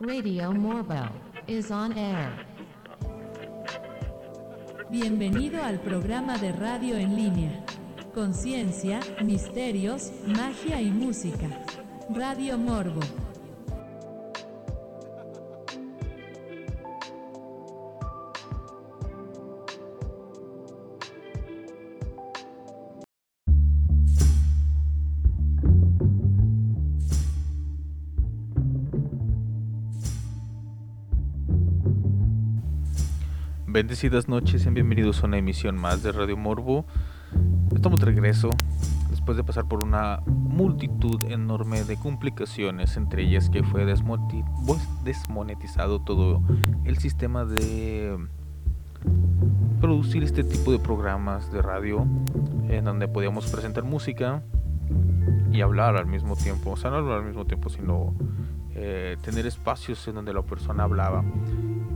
Radio Morbo is on air. Bienvenido al programa de radio en línea. Conciencia, misterios, magia y música. Radio Morbo. Bendecidas noches y bienvenidos a una emisión más de Radio Morbo. Estamos de regreso después de pasar por una multitud enorme de complicaciones, entre ellas que fue pues, desmonetizado todo el sistema de producir este tipo de programas de radio en donde podíamos presentar música y hablar al mismo tiempo, o sea, no hablar al mismo tiempo, sino eh, tener espacios en donde la persona hablaba,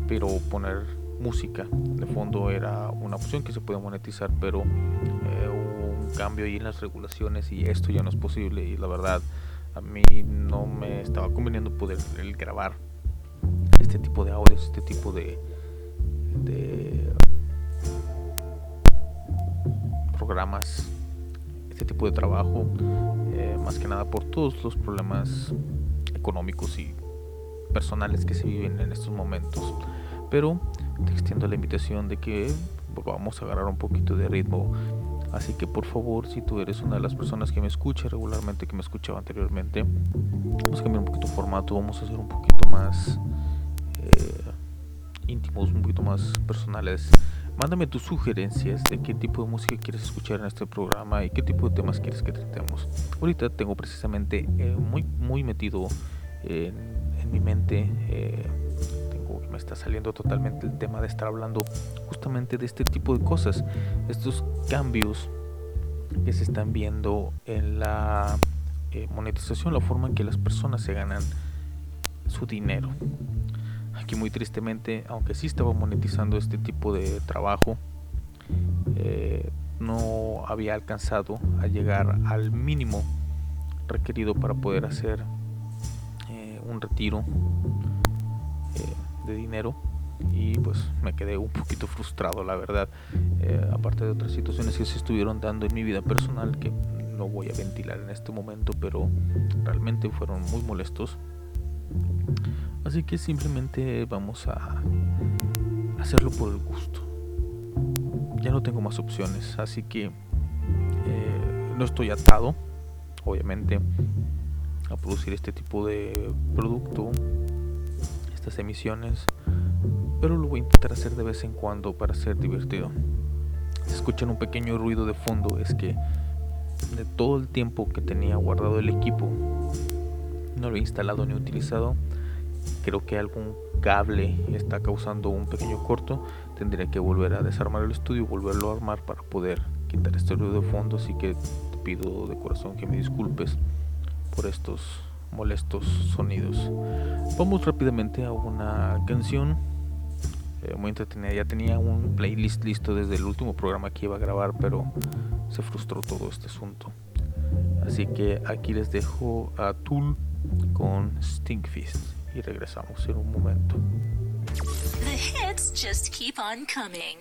pero poner música. De fondo era una opción que se podía monetizar, pero eh, hubo un cambio ahí en las regulaciones y esto ya no es posible. Y la verdad, a mí no me estaba conveniendo poder grabar este tipo de audios, este tipo de, de programas, este tipo de trabajo, eh, más que nada por todos los problemas económicos y personales que se viven en estos momentos. Pero te extiendo la invitación de que vamos a agarrar un poquito de ritmo. Así que por favor, si tú eres una de las personas que me escucha regularmente, que me escuchaba anteriormente, vamos a cambiar un poquito el formato, vamos a hacer un poquito más eh, íntimos, un poquito más personales. Mándame tus sugerencias de qué tipo de música quieres escuchar en este programa y qué tipo de temas quieres que tratemos. Ahorita tengo precisamente eh, muy, muy metido en, en mi mente. Eh, está saliendo totalmente el tema de estar hablando justamente de este tipo de cosas, estos cambios que se están viendo en la eh, monetización, la forma en que las personas se ganan su dinero. Aquí muy tristemente, aunque sí estaba monetizando este tipo de trabajo, eh, no había alcanzado a llegar al mínimo requerido para poder hacer eh, un retiro de dinero y pues me quedé un poquito frustrado la verdad. Eh, aparte de otras situaciones que se estuvieron dando en mi vida personal que no voy a ventilar en este momento pero realmente fueron muy molestos. Así que simplemente vamos a hacerlo por el gusto. Ya no tengo más opciones así que eh, no estoy atado obviamente a producir este tipo de producto emisiones, pero lo voy a intentar hacer de vez en cuando para ser divertido. Si escuchan un pequeño ruido de fondo es que de todo el tiempo que tenía guardado el equipo no lo he instalado ni utilizado. Creo que algún cable está causando un pequeño corto. Tendría que volver a desarmar el estudio volverlo a armar para poder quitar este ruido de fondo. Así que te pido de corazón que me disculpes por estos molestos sonidos. Vamos rápidamente a una canción eh, muy entretenida. Ya tenía un playlist listo desde el último programa que iba a grabar, pero se frustró todo este asunto. Así que aquí les dejo a Tool con Stinkfist y regresamos en un momento. The hits just keep on coming.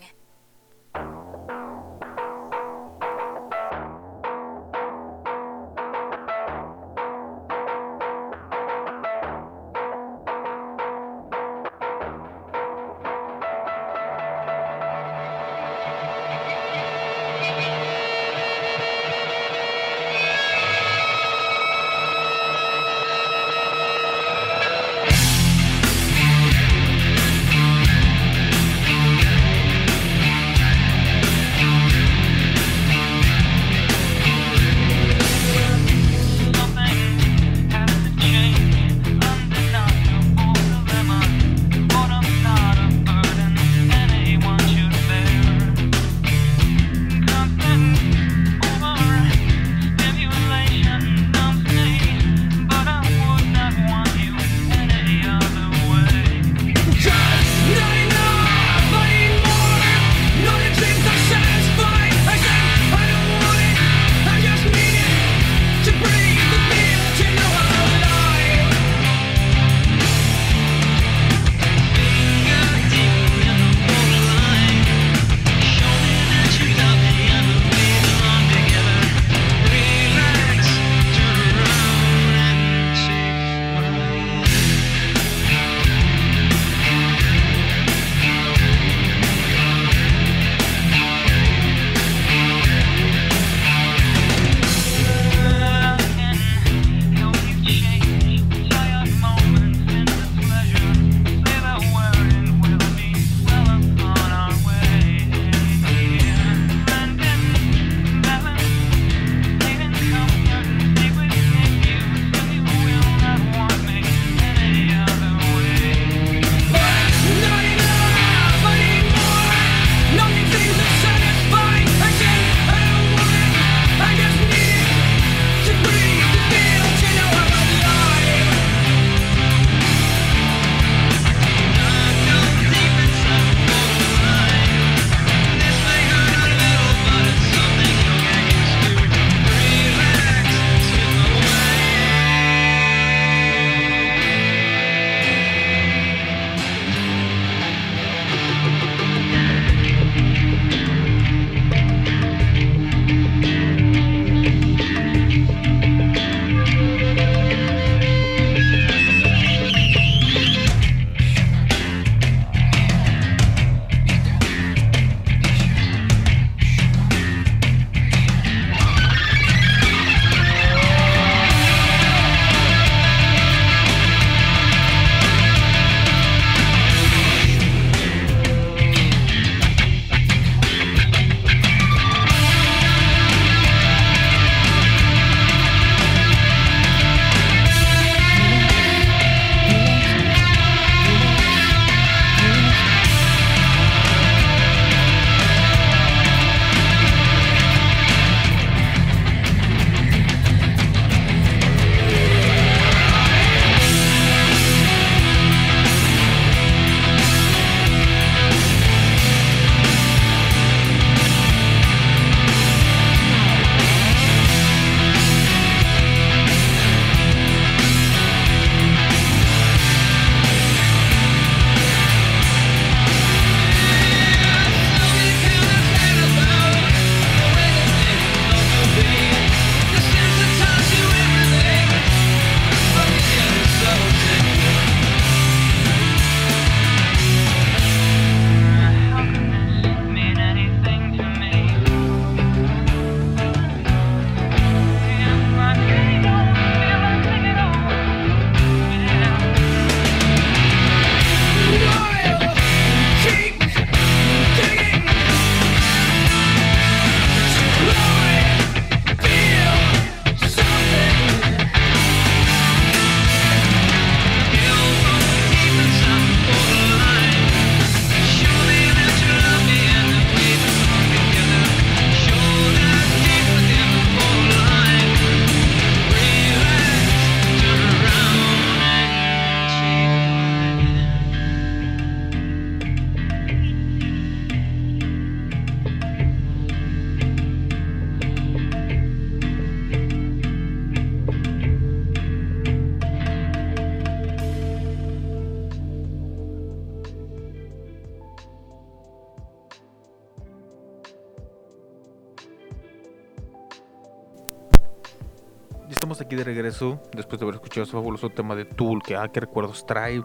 De regreso después de haber escuchado ese fabuloso tema de Tool, que ah, qué recuerdos trae.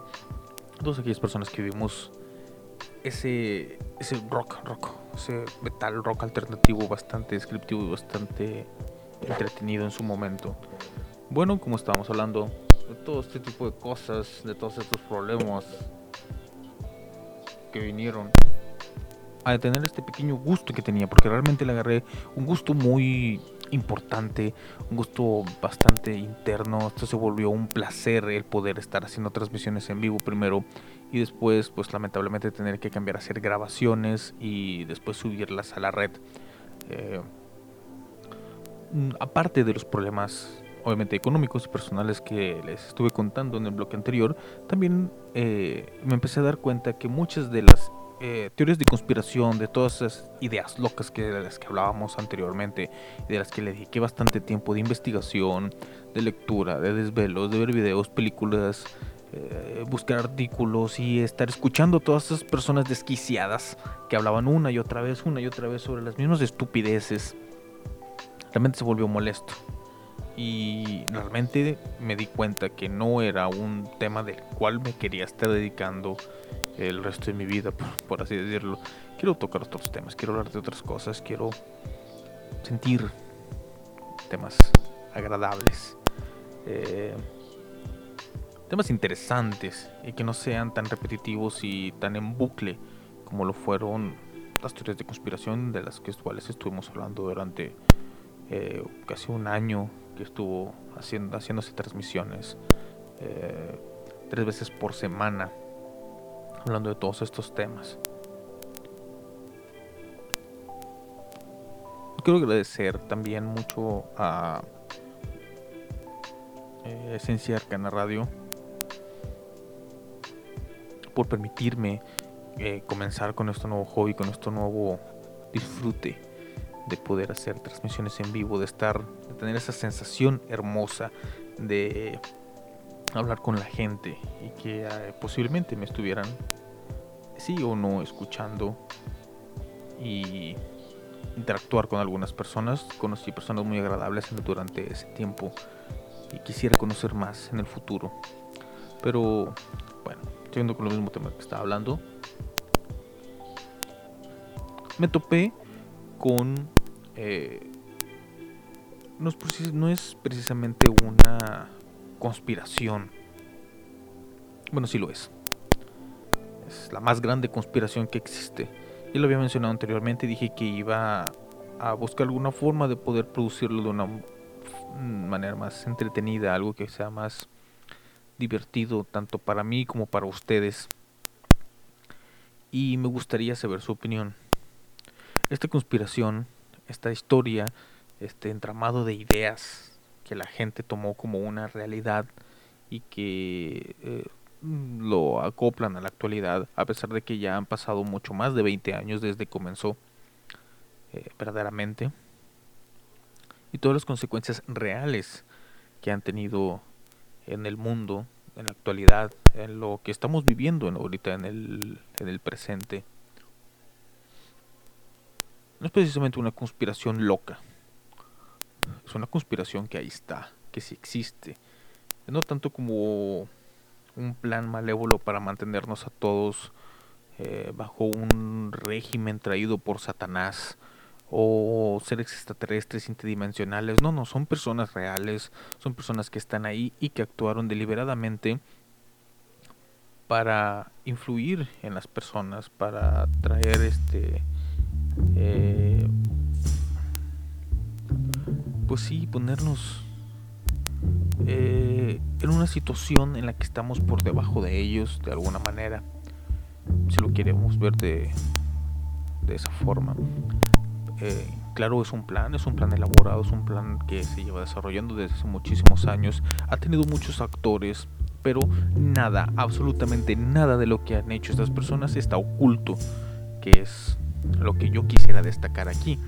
Todas aquellas personas que vimos ese, ese rock, rock, ese metal rock alternativo bastante descriptivo y bastante entretenido en su momento. Bueno, como estábamos hablando de todo este tipo de cosas, de todos estos problemas que vinieron a tener este pequeño gusto que tenía, porque realmente le agarré un gusto muy importante, un gusto bastante interno. Esto se volvió un placer el poder estar haciendo transmisiones en vivo primero y después, pues lamentablemente tener que cambiar a hacer grabaciones y después subirlas a la red. Eh, mm, aparte de los problemas obviamente económicos y personales que les estuve contando en el bloque anterior, también eh, me empecé a dar cuenta que muchas de las eh, teorías de conspiración, de todas esas ideas locas que, de las que hablábamos anteriormente, de las que le dediqué bastante tiempo de investigación, de lectura, de desvelos, de ver videos, películas, eh, buscar artículos y estar escuchando todas esas personas desquiciadas que hablaban una y otra vez, una y otra vez sobre las mismas estupideces, realmente se volvió molesto. Y realmente me di cuenta que no era un tema del cual me quería estar dedicando el resto de mi vida, por, así decirlo. Quiero tocar otros temas, quiero hablar de otras cosas, quiero sentir temas agradables, eh, temas interesantes y que no sean tan repetitivos y tan en bucle como lo fueron las teorías de conspiración de las que cuales estuvimos hablando durante eh, casi un año que estuvo haciendo haciéndose transmisiones eh, tres veces por semana hablando de todos estos temas. Quiero agradecer también mucho a eh, Esencia Arcana Radio por permitirme eh, comenzar con este nuevo hobby, con este nuevo disfrute de poder hacer transmisiones en vivo, de estar, de tener esa sensación hermosa de hablar con la gente y que eh, posiblemente me estuvieran sí o no escuchando y interactuar con algunas personas. Conocí personas muy agradables durante ese tiempo y quisiera conocer más en el futuro. Pero bueno, siguiendo con el mismo tema que estaba hablando, me topé con... Eh, no es precisamente una conspiración. Bueno, sí lo es. Es la más grande conspiración que existe. Ya lo había mencionado anteriormente, dije que iba a buscar alguna forma de poder producirlo de una manera más entretenida, algo que sea más divertido tanto para mí como para ustedes. Y me gustaría saber su opinión. Esta conspiración, esta historia, este entramado de ideas que la gente tomó como una realidad y que eh, lo acoplan a la actualidad, a pesar de que ya han pasado mucho más de 20 años desde que comenzó eh, verdaderamente. Y todas las consecuencias reales que han tenido en el mundo, en la actualidad, en lo que estamos viviendo en, ahorita en el, en el presente. No es precisamente una conspiración loca, es una conspiración que ahí está, que sí existe. No tanto como un plan malévolo para mantenernos a todos eh, bajo un régimen traído por Satanás o seres extraterrestres interdimensionales. No, no, son personas reales, son personas que están ahí y que actuaron deliberadamente para influir en las personas, para traer este eh, pues sí, ponernos eh, en una situación en la que estamos por debajo de ellos de alguna manera, si lo queremos ver de, esa forma. Eh, claro, es un plan, es un plan elaborado, es un plan que se lleva desarrollando desde hace muchísimos años, ha tenido muchos actores, pero nada, absolutamente nada de lo que han hecho estas personas está oculto, que es lo que yo quisiera destacar aquí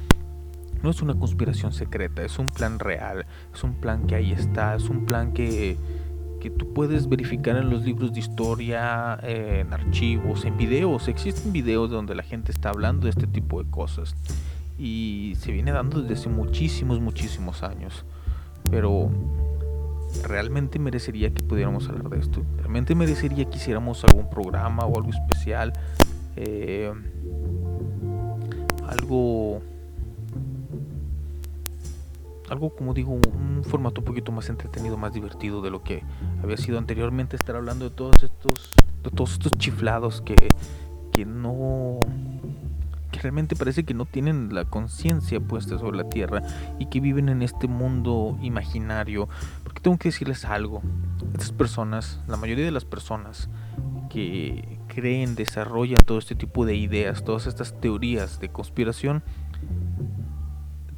no es una conspiración secreta, es un plan real, es un plan que ahí está, es un plan que, que tú puedes verificar en los libros de historia, en archivos, en videos. Existen videos donde la gente está hablando de este tipo de cosas y se viene dando desde hace muchísimos, muchísimos años. Pero realmente merecería que pudiéramos hablar de esto. Realmente merecería que hiciéramos algún programa o algo especial. eh, algo algo como digo un formato un poquito más entretenido más divertido de lo que había sido anteriormente estar hablando de todos estos de todos estos chiflados que que no que realmente parece que no tienen la conciencia puesta sobre la tierra y que viven en este mundo imaginario. Porque tengo que decirles algo estas personas la mayoría de las personas que creen desarrollan todo este tipo de ideas todas estas teorías de conspiración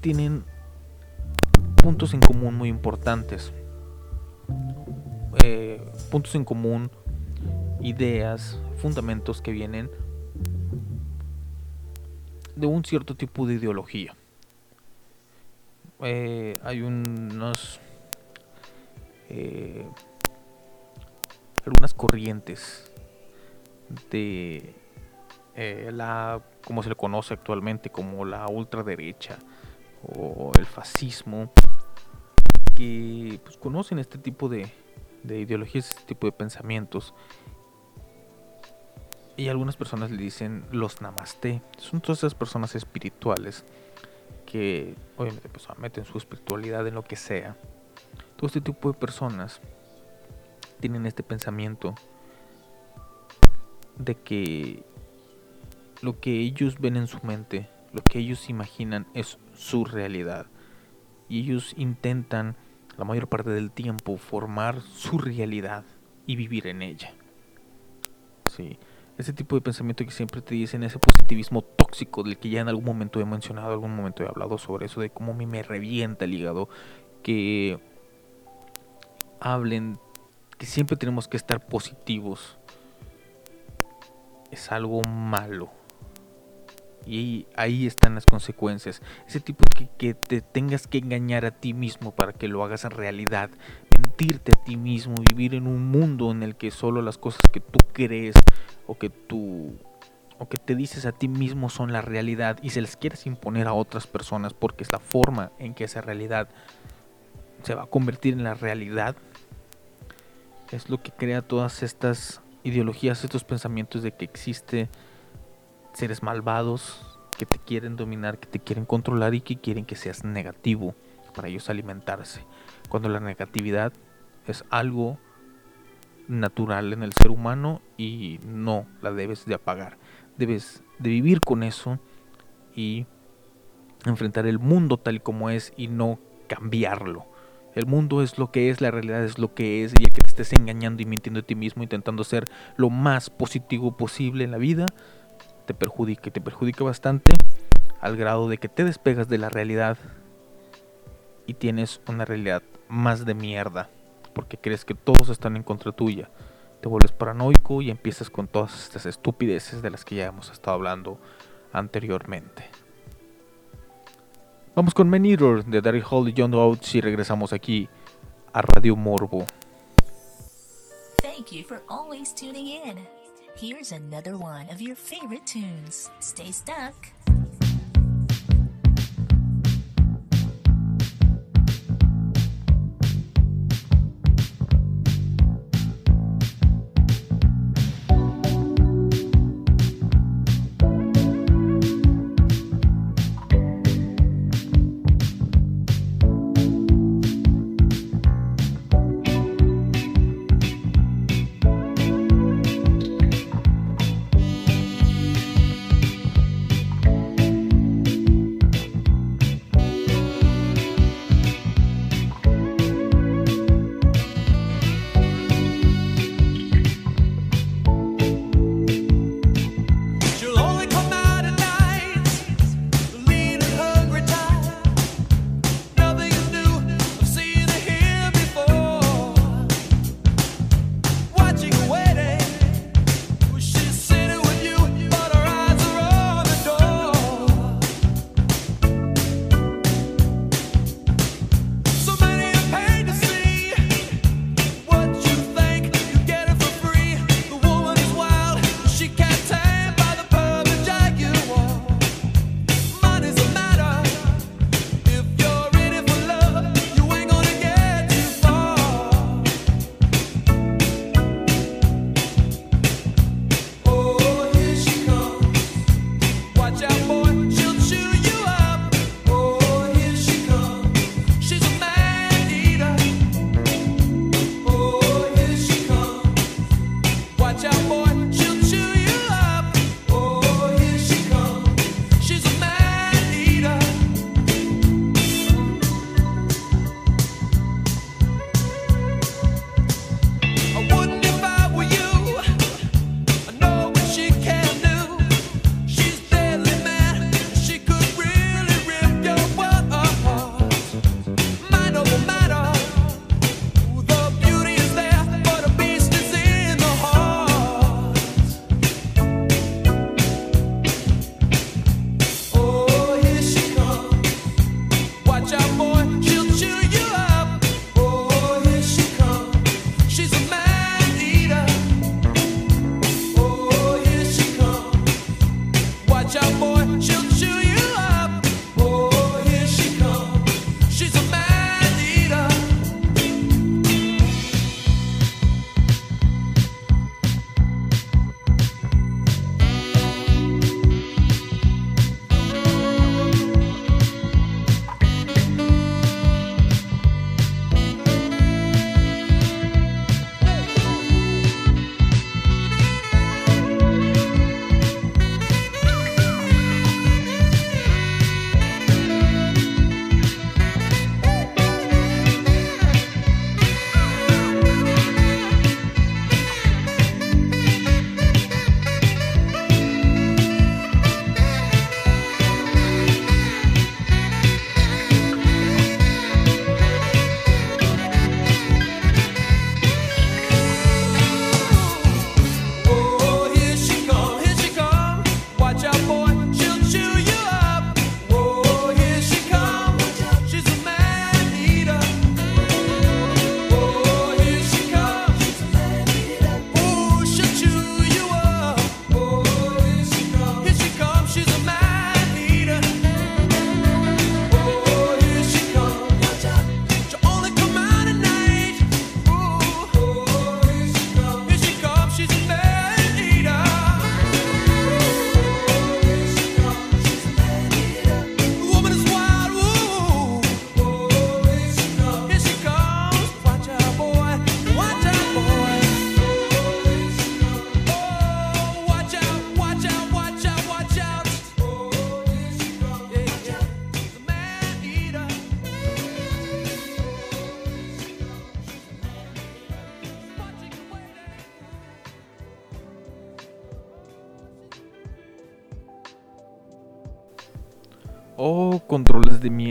tienen puntos en común muy importantes. Eh, puntos en común, ideas, fundamentos que vienen de un cierto tipo de ideología. Eh, hay unos eh, algunas corrientes de la como se le conoce actualmente como la ultraderecha o el fascismo que pues, conocen este tipo de, de ideologías, este tipo de pensamientos. Y algunas personas le dicen los namaste. Son todas esas personas espirituales que obviamente pues, meten su espiritualidad en lo que sea. Todo este tipo de personas tienen este pensamiento de que lo que ellos ven en su mente, lo que ellos imaginan es su realidad. Y ellos intentan la mayor parte del tiempo formar su realidad y vivir en ella. Sí, ese tipo de pensamiento que siempre te dicen, ese positivismo tóxico del que ya en algún momento he mencionado, algún momento he hablado sobre eso, de cómo a mí me revienta el hígado, que hablen que siempre tenemos que estar positivos, es algo malo. Y ahí están las consecuencias. Ese tipo que, que, te tengas que engañar a ti mismo para que lo hagas en realidad. Mentirte a ti mismo. Vivir en un mundo en el que solo las cosas que tú crees o que tú o que te dices a ti mismo son la realidad y se les quieres imponer a otras personas porque es la forma en que esa realidad se va a convertir en la realidad. Es lo que crea todas estas ideologías, estos pensamientos de que existe seres malvados que te quieren dominar, que te quieren controlar y que quieren que seas negativo para ellos alimentarse. Cuando la negatividad es algo natural en el ser humano y no la debes de apagar. Debes de vivir con eso y enfrentar el mundo tal como es y no cambiarlo. El mundo es lo que es, la realidad es lo que es, y el que te estés engañando y mintiendo a ti mismo, intentando ser lo más positivo posible en la vida, te perjudica y te perjudica bastante al grado de que te despegas de la realidad y tienes una realidad más de mierda porque crees que todos están en contra tuya. Te vuelves paranoico y empiezas con todas estas estupideces de las que ya hemos estado hablando anteriormente. Vamos con Man Eater de Daryl Hall y John Oates y regresamos aquí a Radio Morbo. Thank you for always tuning in. Here's another one of your favorite tunes. Stay stuck.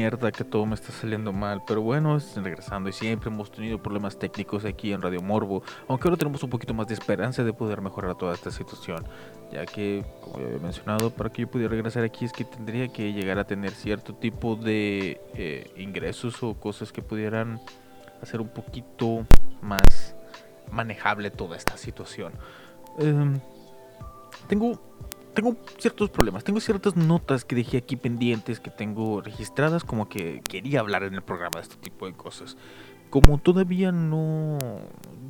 Mierda, que todo me está saliendo mal. Pero bueno, regresando. Y siempre hemos tenido problemas técnicos aquí en Radio Morbo. Aunque ahora tenemos un poquito más de esperanza de poder mejorar toda esta situación. Ya que, como ya había mencionado, para que yo pudiera regresar aquí es que tendría que llegar a tener cierto tipo de eh, ingresos o cosas que pudieran hacer un poquito más manejable toda esta situación. Em, tengo tengo ciertos problemas, tengo ciertas notas que dejé aquí pendientes, que tengo registradas, como que quería hablar en el programa de este tipo de cosas. Como todavía no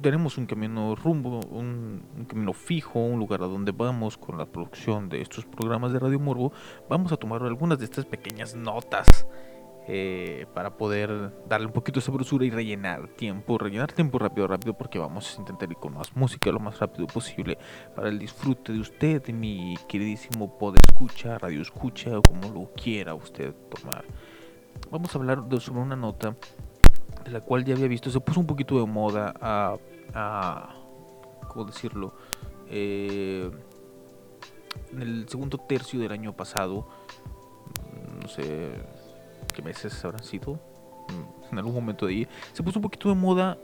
tenemos un camino rumbo, un, un camino fijo, un lugar a donde vamos con la producción de estos programas de Radio Morbo, vamos a tomar algunas de estas pequeñas notas eh, para poder darle un poquito de sabrosura y rellenar tiempo, rellenar tiempo rápido, rápido, porque vamos a intentar ir con más música lo más rápido posible para el disfrute de usted, mi queridísimo pod escucha, radio escucha o como lo quiera usted tomar. Vamos a hablar de, sobre una nota de la cual ya había visto, se puso un poquito de moda a, a ¿cómo decirlo? Eh, en el segundo tercio del año pasado, no sé, qué meses habrán sido, mm, en algún momento de ahí, se puso un poquito de moda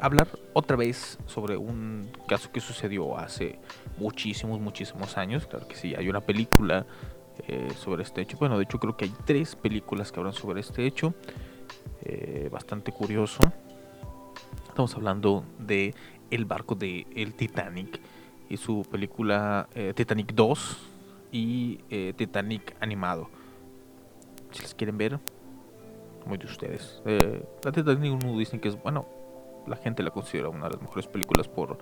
hablar otra vez sobre un caso que sucedió hace muchísimos, muchísimos años. Claro que sí, hay una película eh, sobre este hecho. Bueno, de hecho creo que hay tres películas que hablan sobre este hecho. Eh, bastante curioso. Estamos hablando de el barco de el Titanic y su película eh, Titanic 2 y Titanic animado. Si las quieren ver, muy de ustedes. Eh, la Titanic 1 dicen que es, bueno, la gente la considera una de las mejores películas por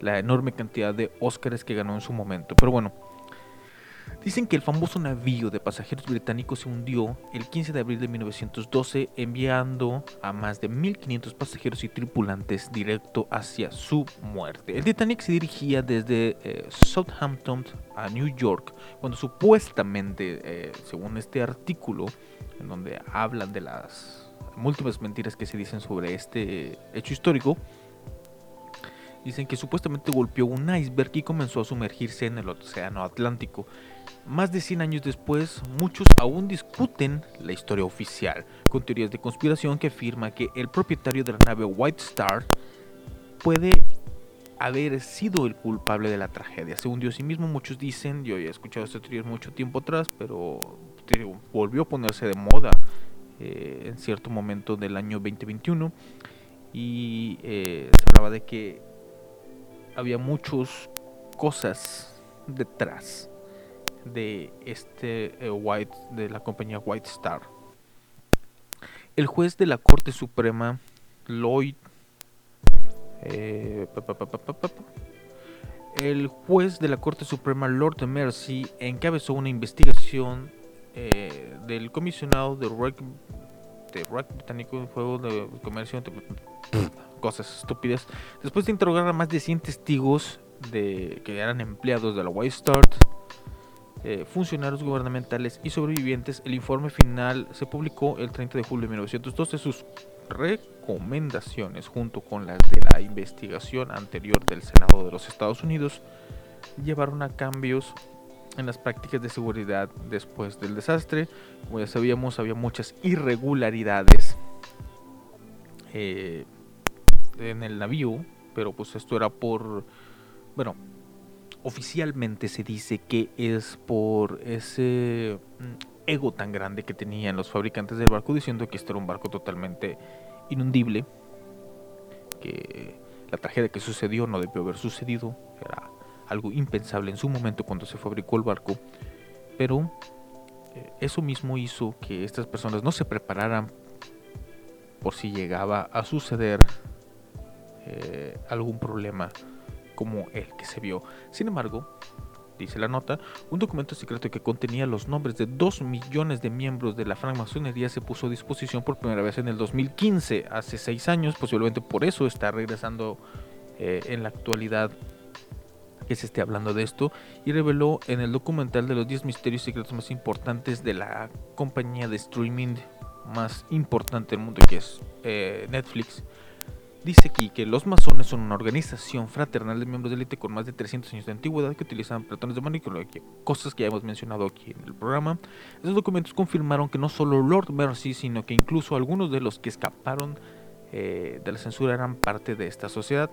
la enorme cantidad de Oscars que ganó en su momento. Pero bueno, dicen que el famoso navío de pasajeros británicos se hundió el 15 de abril de 1912 enviando a más de 1500 pasajeros y tripulantes directo hacia su muerte. El Titanic se dirigía desde eh, Southampton a New York cuando supuestamente, eh, según este artículo, en donde hablan de las múltiples mentiras que se dicen sobre este hecho histórico, dicen que supuestamente golpeó un iceberg y comenzó a sumergirse en el Océano Atlántico. Más de 100 años después, muchos aún discuten la historia oficial, con teorías de conspiración que afirma que el propietario de la nave White Star puede haber sido el culpable de la tragedia. Se hundió a sí mismo, muchos dicen, yo he escuchado esta teoría mucho tiempo atrás, pero volvió a ponerse de moda eh, en cierto momento del año 2021 y eh, se hablaba de que había muchas cosas detrás de este eh, White de la compañía White Star. El juez de la Corte Suprema Lloyd el juez de la Corte Suprema Lord Mercy encabezó una investigación eh, del comisionado de ROC, de británico juego de comercio cosas estúpidas después de interrogar a más de 100 testigos de que eran empleados de la White Start eh, funcionarios gubernamentales y sobrevivientes el informe final se publicó el 30 de julio de 1912 sus recomendaciones junto con las de la investigación anterior del Senado de los Estados Unidos llevaron a cambios en las prácticas de seguridad después del desastre. Como ya sabíamos, había muchas irregularidades eh, en el navío, pero pues esto era por, bueno, oficialmente se dice que es por ese mm, ego tan grande que tenían los fabricantes del barco diciendo que este era un barco totalmente inundible, que la tragedia que sucedió no debió haber sucedido, era algo impensable en su momento cuando se fabricó el barco, pero eh, eso mismo hizo que estas personas no se prepararan por si llegaba a suceder eh, algún problema como el que se vio. Sin embargo, dice la nota, un documento secreto que contenía los nombres de 2 millones de miembros de la francmasonería se puso a disposición por primera vez en el 2015, hace 6 años, posiblemente por eso está regresando eh, en la actualidad que se esté hablando de esto y reveló en el documental de los 10 misterios secretos más importantes de la compañía de streaming más importante del mundo que es eh, Netflix Dice aquí que los masones son una organización fraternal de miembros de élite con más de 300 años de antigüedad que utilizan platones de manipulación, cosas que ya hemos mencionado aquí en el programa. Esos documentos confirmaron que no solo Lord Mercy, sino que incluso algunos de los que escaparon eh, de la censura eran parte de esta sociedad.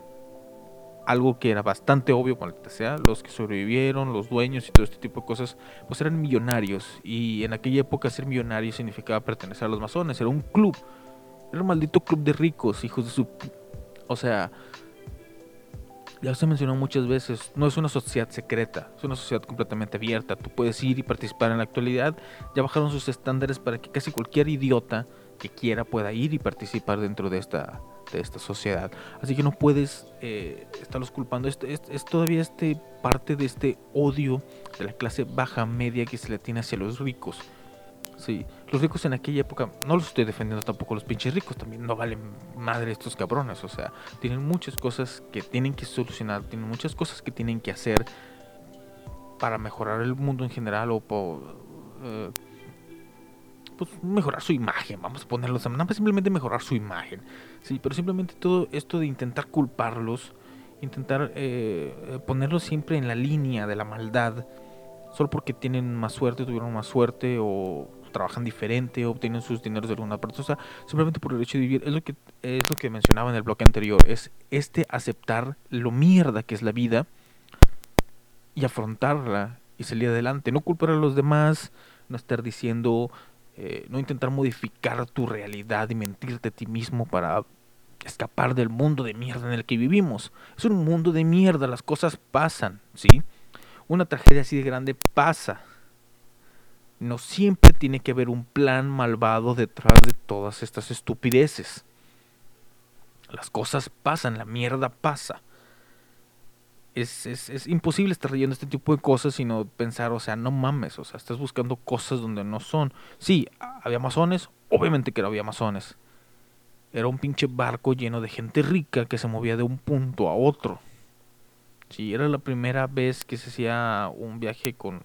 Algo que era bastante obvio, que sea, los que sobrevivieron, los dueños y todo este tipo de cosas, pues eran millonarios. Y en aquella época ser millonario significaba pertenecer a los masones, era un club. Era un maldito club de ricos, hijos de su o sea, ya se mencionó muchas veces, no es una sociedad secreta, es una sociedad completamente abierta. Tú puedes ir y participar en la actualidad. Ya bajaron sus estándares para que casi cualquier idiota que quiera pueda ir y participar dentro de esta, de esta sociedad. Así que no puedes eh, estarlos culpando. Es, es, todavía este parte de este odio de la clase baja media que se le tiene hacia los ricos. Sí, los ricos en aquella época, no los estoy defendiendo tampoco, los pinches ricos también no valen madre estos cabrones, o sea, tienen muchas cosas que tienen que solucionar, tienen muchas cosas que tienen que hacer para mejorar el mundo en general o por, eh, pues mejorar su imagen, vamos a ponerlo, nada simplemente mejorar su imagen, sí, pero simplemente todo esto de intentar culparlos, intentar eh, ponerlos siempre en la línea de la maldad, solo porque tienen más suerte, tuvieron más suerte o trabajan diferente, obtienen sus dineros de alguna parte, o sea, simplemente por el hecho de vivir, es lo que es lo que mencionaba en el bloque anterior, es este aceptar lo mierda que es la vida y afrontarla y salir adelante, no culpar a los demás, no estar diciendo, eh, no intentar modificar tu realidad y mentirte a ti mismo para escapar del mundo de mierda en el que vivimos. Es un mundo de mierda, las cosas pasan, ¿sí? Una tragedia así de grande pasa no siempre tiene que haber un plan malvado detrás de todas estas estupideces. Las cosas pasan, la mierda pasa. Es, es, imposible estar leyendo este tipo de cosas sino pensar, o sea, no mames, o sea, estás buscando cosas donde no son. Sí, había masones, obviamente que no había masones. Era un pinche barco lleno de gente rica que se movía de un punto a otro. Sí, era la primera vez que se hacía un viaje con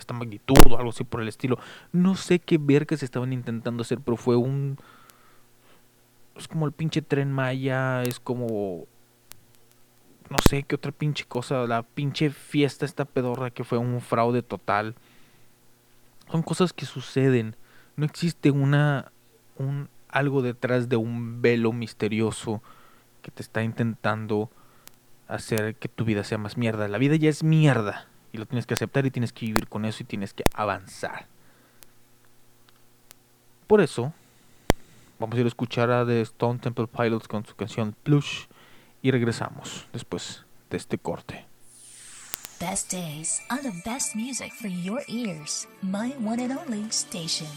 esta magnitud o algo así por el estilo. No sé qué ver que se estaban intentando hacer, pero fue un... Es como el pinche tren Maya, es como... No sé qué otra pinche cosa, la pinche fiesta esta pedorra que fue un fraude total. Son cosas que suceden. No existe una... un algo detrás de un velo misterioso que te está intentando hacer que tu vida sea más mierda. La vida ya es mierda y lo tienes que aceptar y tienes que vivir con eso y tienes que avanzar. Por eso, vamos a ir a escuchar a The Stone Temple Pilots con su canción Plush y regresamos después de este corte. Best days the best music for your ears. My one and only station.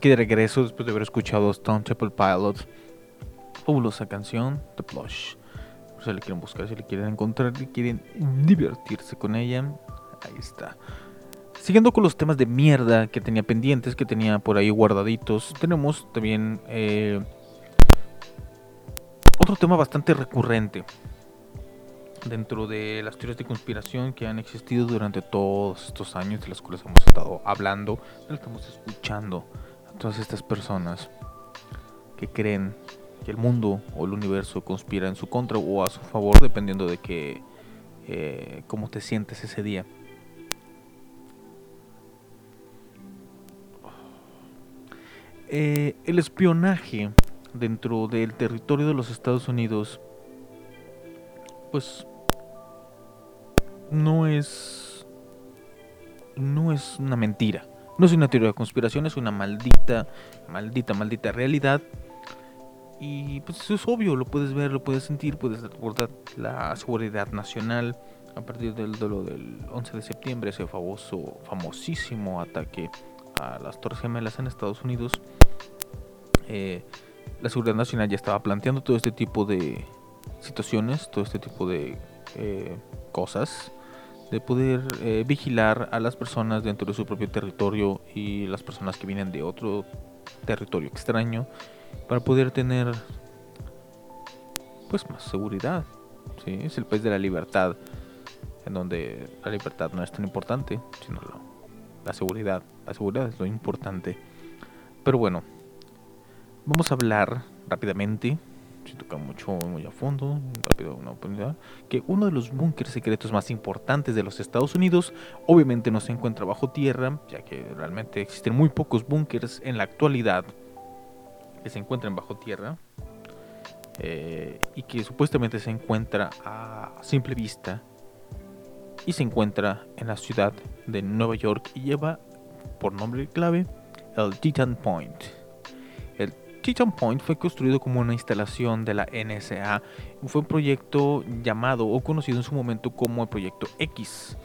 Aquí de regreso después de haber escuchado Stone Temple Pilots. Fabulosa canción, The Plush. Si le quieren buscar, si le quieren encontrar, si quieren divertirse con ella, ahí está. Siguiendo con los temas de mierda que tenía pendientes, que tenía por ahí guardaditos, tenemos también eh, otro tema bastante recurrente dentro de las teorías de conspiración que han existido durante todos estos años, de las cuales hemos estado hablando, estamos escuchando todas estas personas que creen que el mundo o el universo conspira en su contra o a su favor, dependiendo de que eh, cómo te sientes ese día. Eh, el espionaje dentro del territorio de los Estados Unidos, pues no es no es una mentira, no es una teoría de conspiración, es una maldita, maldita, maldita realidad. Y pues eso es obvio, lo puedes ver, lo puedes sentir, puedes recordar la seguridad nacional a partir del duelo del 11 de septiembre, ese famoso, famosísimo ataque a las Torres Gemelas en Estados Unidos. Eh, la Seguridad Nacional ya estaba planteando todo este tipo de situaciones, todo este tipo de eh, cosas, de poder eh, vigilar a las personas dentro de su propio territorio y las personas que vienen de otro territorio extraño para poder tener pues más seguridad. ¿sí? Es el país de la libertad, en donde la libertad no es tan importante, sino la, la seguridad. La seguridad es lo importante. Pero bueno, vamos a hablar rápidamente, si toca mucho muy a fondo, rápido una oportunidad, que uno de los búnkeres secretos más importantes de los Estados Unidos obviamente no se encuentra bajo tierra, ya que realmente existen muy pocos búnkers en la actualidad que se encuentran bajo tierra eh, y que supuestamente se encuentra a simple vista y se encuentra en la ciudad de Nueva York y lleva por nombre clave el Titan Point. Titan Point fue construido como una instalación de la NSA. Fue un proyecto llamado o conocido en su momento como el Proyecto X.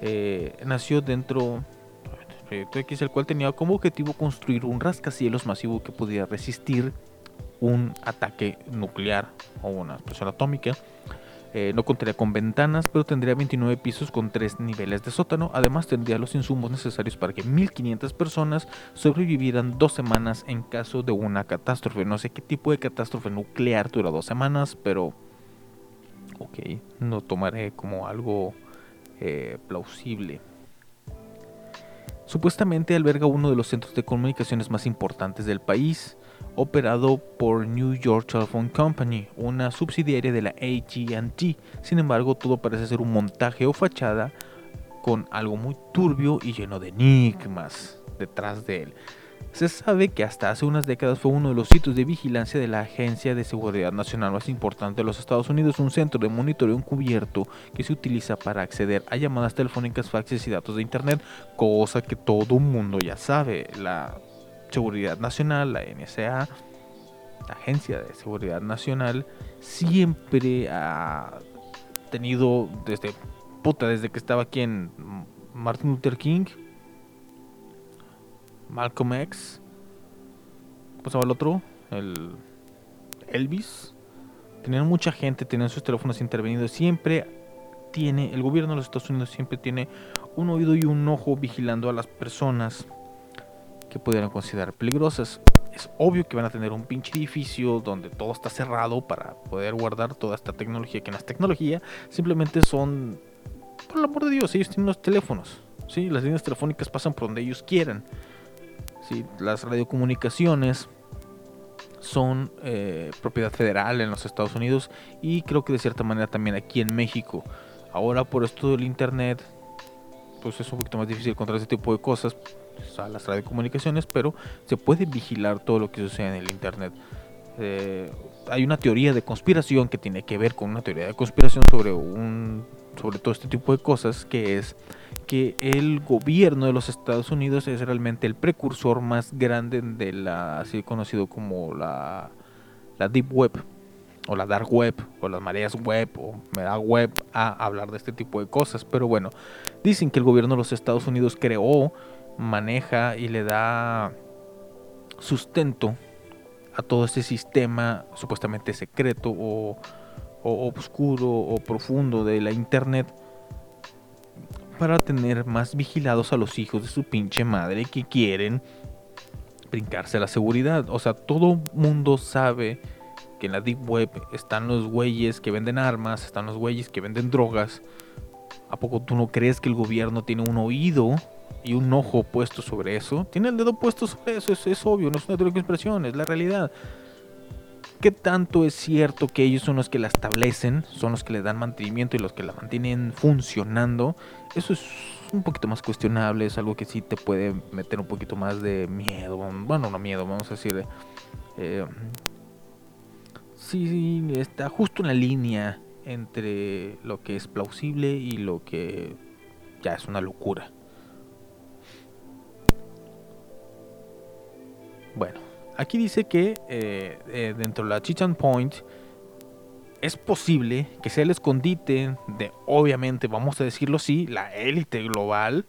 Eh, nació dentro del Proyecto X, el cual tenía como objetivo construir un rascacielos masivo que pudiera resistir un ataque nuclear o una explosión atómica. Eh, no contaría con ventanas, pero tendría 29 pisos con 3 niveles de sótano. Además tendría los insumos necesarios para que 1500 personas sobrevivieran dos semanas en caso de una catástrofe. No sé qué tipo de catástrofe nuclear dura dos semanas, pero... Ok, no tomaré como algo eh, plausible. Supuestamente alberga uno de los centros de comunicaciones más importantes del país operado por New York Telephone Company, una subsidiaria de la AT&T. Sin embargo, todo parece ser un montaje o fachada con algo muy turbio y lleno de enigmas detrás de él. Se sabe que hasta hace unas décadas fue uno de los sitios de vigilancia de la Agencia de Seguridad Nacional más importante de los Estados Unidos, un centro de monitoreo encubierto que se utiliza para acceder a llamadas telefónicas, faxes y datos de Internet, cosa que todo mundo ya sabe. La Seguridad Nacional, la NSA, la Agencia de Seguridad Nacional, siempre ha tenido desde puta, desde que estaba aquí en Martin Luther King, Malcolm X, ¿cómo se el otro? El Elvis. Tenían mucha gente, tenían sus teléfonos intervenidos. Siempre tiene, el gobierno de los Estados Unidos siempre tiene un oído y un ojo vigilando a las personas que pudieran considerar peligrosas. Es obvio que van a tener un pinche edificio donde todo está cerrado para poder guardar toda esta tecnología, que no es tecnología, simplemente son, por el amor de Dios, ellos tienen los teléfonos, ¿sí? las líneas telefónicas pasan por donde ellos quieran. ¿sí? Las radiocomunicaciones son eh, propiedad federal en los Estados Unidos y creo que de cierta manera también aquí en México. Ahora por esto del internet, pues es un poquito más difícil encontrar ese tipo de cosas, a las radiocomunicaciones, pero se puede vigilar todo lo que sucede en el Internet. Eh, hay una teoría de conspiración que tiene que ver con una teoría de conspiración sobre un sobre todo este tipo de cosas que es que el gobierno de los Estados Unidos es realmente el precursor más grande de la así conocido como la la deep web o la dark web o las mareas web o me da web a hablar de este tipo de cosas pero bueno dicen que el gobierno de los Estados Unidos creó maneja y le da sustento a todo este sistema supuestamente secreto o, o oscuro o profundo de la internet para tener más vigilados a los hijos de su pinche madre que quieren brincarse la seguridad. O sea, todo mundo sabe que en la Deep Web están los güeyes que venden armas, están los güeyes que venden drogas. ¿A poco tú no crees que el gobierno tiene un oído y un ojo puesto sobre eso? Tiene el dedo puesto sobre eso, es, es obvio, no es una teoría de es la realidad. ¿Qué tanto es cierto que ellos son los que la establecen, son los que le dan mantenimiento y los que la mantienen funcionando? Eso es un poquito más cuestionable, es algo que sí te puede meter un poquito más de miedo, bueno, no miedo, vamos a decir, eh, sí, está justo en la línea entre lo que es plausible y lo que ya es una locura. Bueno, Aquí dice que eh, eh, dentro de la Chichan Point es posible que sea el escondite de, obviamente, vamos a decirlo así, la élite global,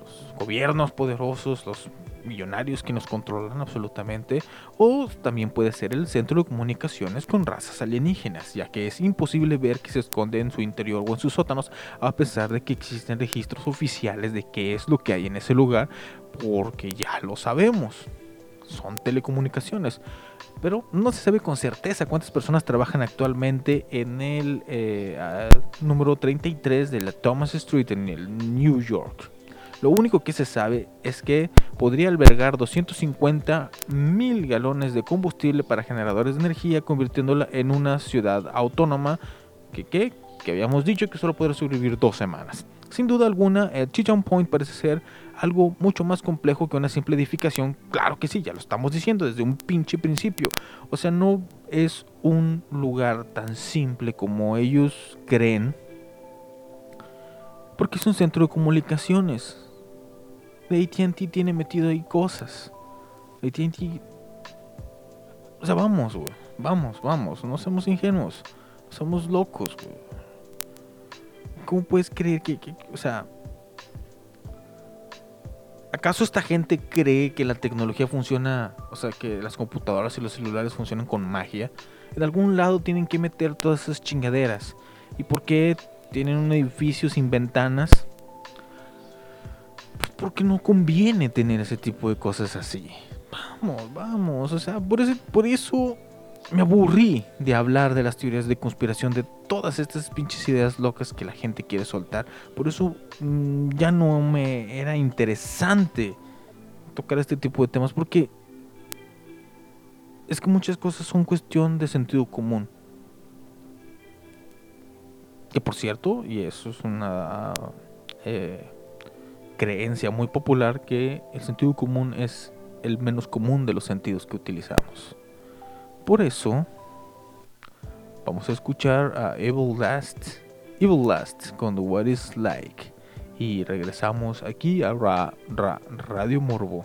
los gobiernos poderosos, los millonarios que nos controlan absolutamente, o también puede ser el centro de comunicaciones con razas alienígenas, ya que es imposible ver que se esconde en su interior o en sus sótanos, a pesar de que existen registros oficiales de qué es lo que hay en ese lugar, porque ya lo sabemos son telecomunicaciones. Pero no se sabe con certeza cuántas personas trabajan actualmente en el eh, número 33 de la Thomas Street en el New York. Lo único que se sabe es que podría albergar 250 mil galones de combustible para generadores de energía, convirtiéndola en una ciudad autónoma que, que, que habíamos dicho que solo podrá sobrevivir dos semanas. Sin duda alguna, el Chichon Point parece ser algo mucho más complejo que una simple edificación. Claro que sí, ya lo estamos diciendo desde un pinche principio. O sea, no es un lugar tan simple como ellos creen. Porque es un centro de comunicaciones. ATT tiene metido ahí cosas. ATT... O sea, vamos, güey. Vamos, vamos. No somos ingenuos. Somos locos, güey. ¿Cómo puedes creer que, que o sea, ¿Acaso esta gente cree que la tecnología funciona, o sea, que las computadoras y los celulares funcionan con magia? En algún lado tienen que meter todas esas chingaderas. ¿Y por qué tienen un edificio sin ventanas? Pues porque no conviene tener ese tipo de cosas así. Vamos, vamos, o sea, por, ese, por eso me aburrí de hablar de las teorías de conspiración, de todas estas pinches ideas locas que la gente quiere soltar. Por eso mm, ya no me era interesante tocar este tipo de temas, porque es que muchas cosas son cuestión de sentido común. Que por cierto, y eso es una eh, creencia muy popular, que el sentido común es el menos común de los sentidos que utilizamos. Por eso, vamos a escuchar a Evil Last, Evil Last con The What Is Like. Y regresamos aquí a Ra, Ra, Radio Morbo.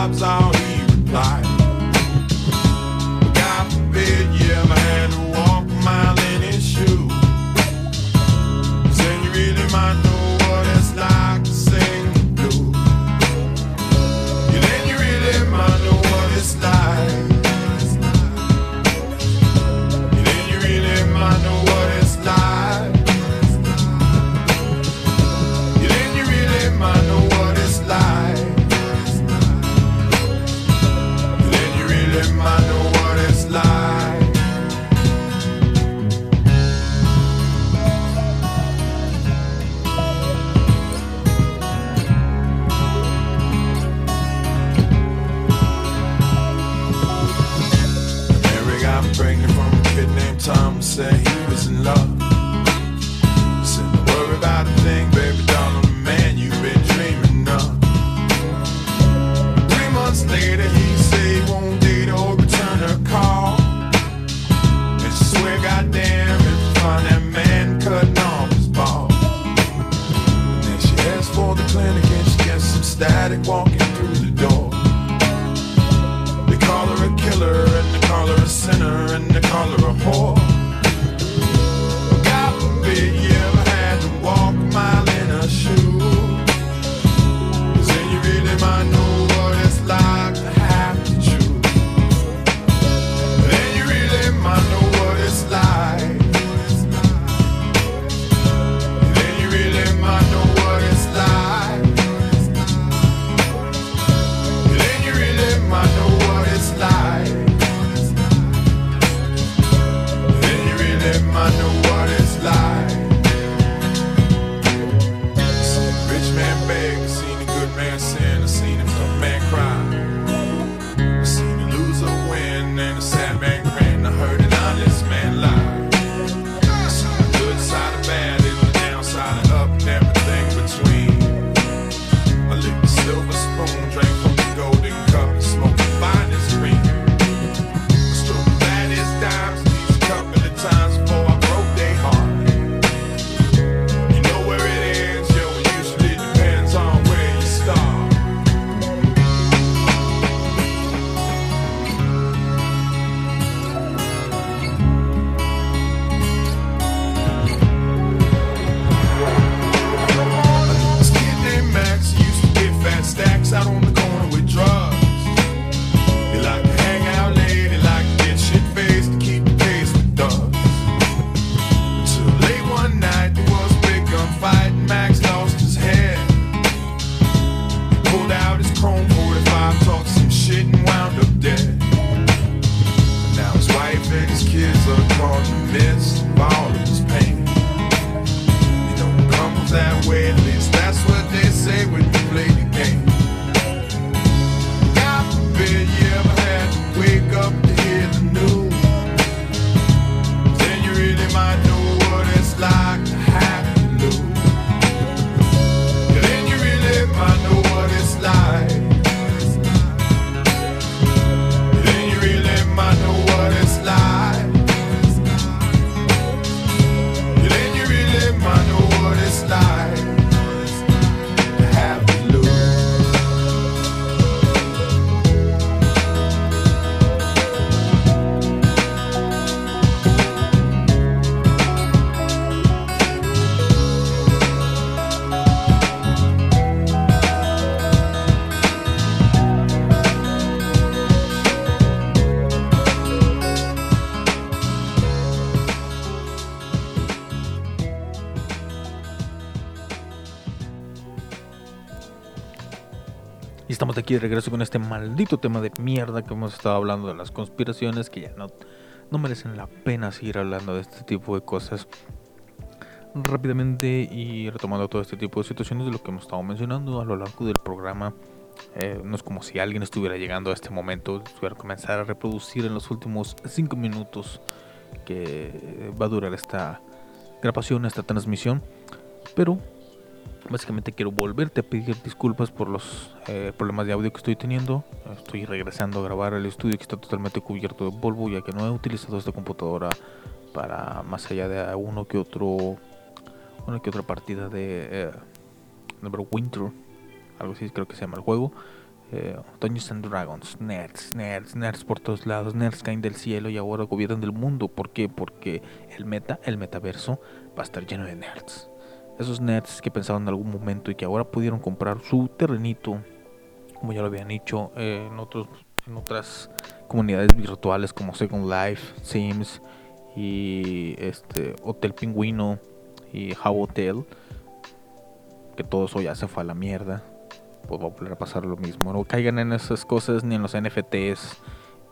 jobs are aquí de regreso con este maldito tema de mierda que hemos estado hablando de las conspiraciones que ya no, no merecen la pena seguir hablando de este tipo de cosas. Rápidamente y retomando todo este tipo de situaciones de lo que hemos estado mencionando a lo largo del programa. eh, no es como si alguien estuviera llegando a este momento, estuviera a comenzar a reproducir en los últimos 5 minutos que va a durar esta grabación, esta transmisión. Pero Básicamente quiero volverte a pedir disculpas por los eh, problemas de audio que estoy teniendo. Estoy regresando a grabar el estudio que está totalmente cubierto de polvo ya que no he utilizado esta computadora para más allá de uno que otro una que otra partida de eh, Neverwinter, algo así creo que se llama el juego. Eh, Dungeons and Dragons, nerds, nerds, nerds por todos lados, nerds caen del cielo y ahora gobiernan el mundo. ¿Por qué? Porque el meta, el metaverso, va a estar lleno de nerds esos nerds que pensaban en algún momento y que ahora pudieron comprar su terrenito, como ya lo habían dicho, eh, en, otros, en otras comunidades virtuales como Second Life, Sims y este Hotel Pingüino y How Hotel, que todo eso ya se fue a la mierda, pues va a volver a pasar lo mismo. No caigan en esas cosas ni en los NFTs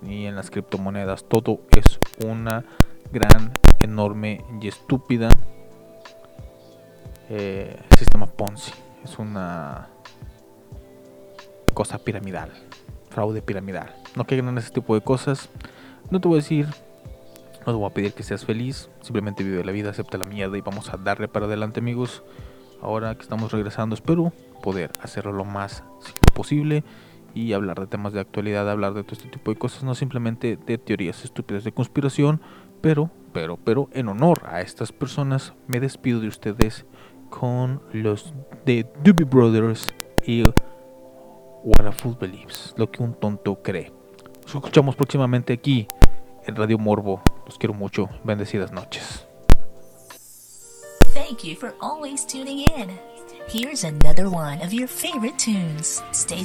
ni en las criptomonedas, todo es una gran, enorme y estúpida eh, sistema Ponzi. Es una cosa piramidal, fraude piramidal. No caigan en ese tipo de cosas. No te voy a decir, no te voy a pedir que seas feliz. Simplemente vive la vida, acepta la mierda y vamos a darle para adelante, amigos. Ahora que estamos regresando, espero poder hacerlo lo más posible y hablar de temas de actualidad, hablar de todo este tipo de cosas, no simplemente de teorías estúpidas de conspiración, pero, pero, pero, en honor a estas personas, me despido de ustedes con los de Doobie Brothers y What a Fool Believes, lo que un tonto cree. Nos escuchamos próximamente aquí en Radio Morbo. Los quiero mucho. Bendecidas noches. Thank you for always tuning in. Here's another one of your favorite tunes. Stay.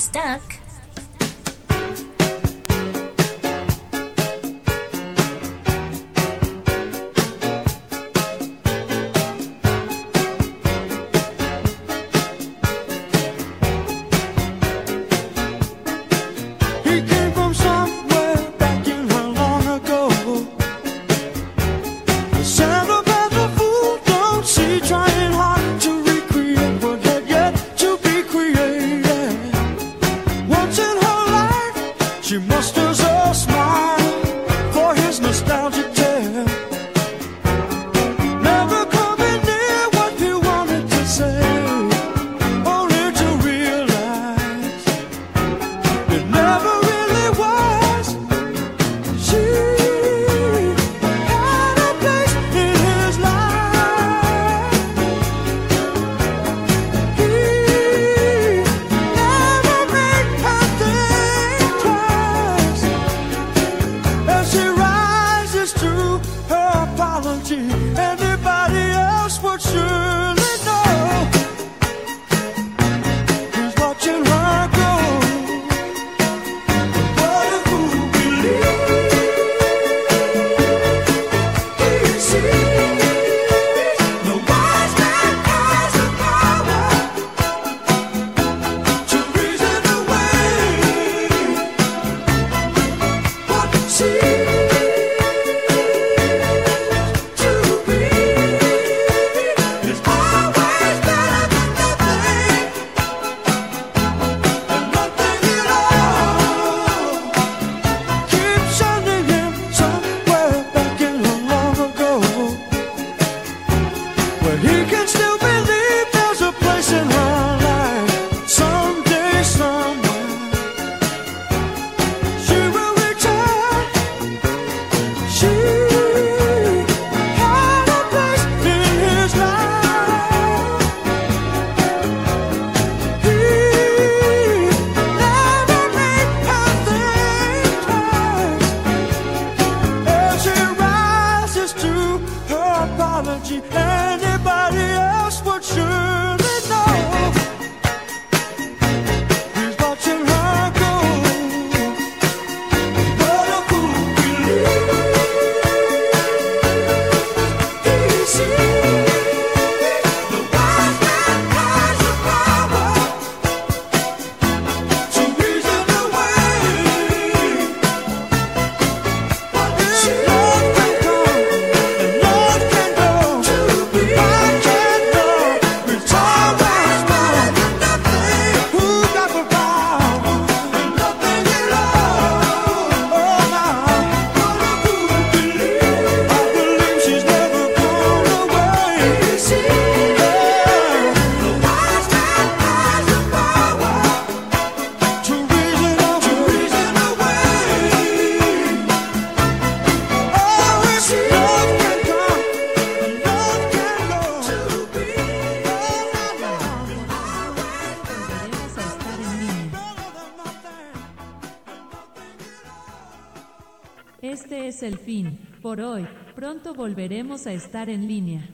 volveremos a estar en línea?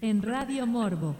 En Radio Morbo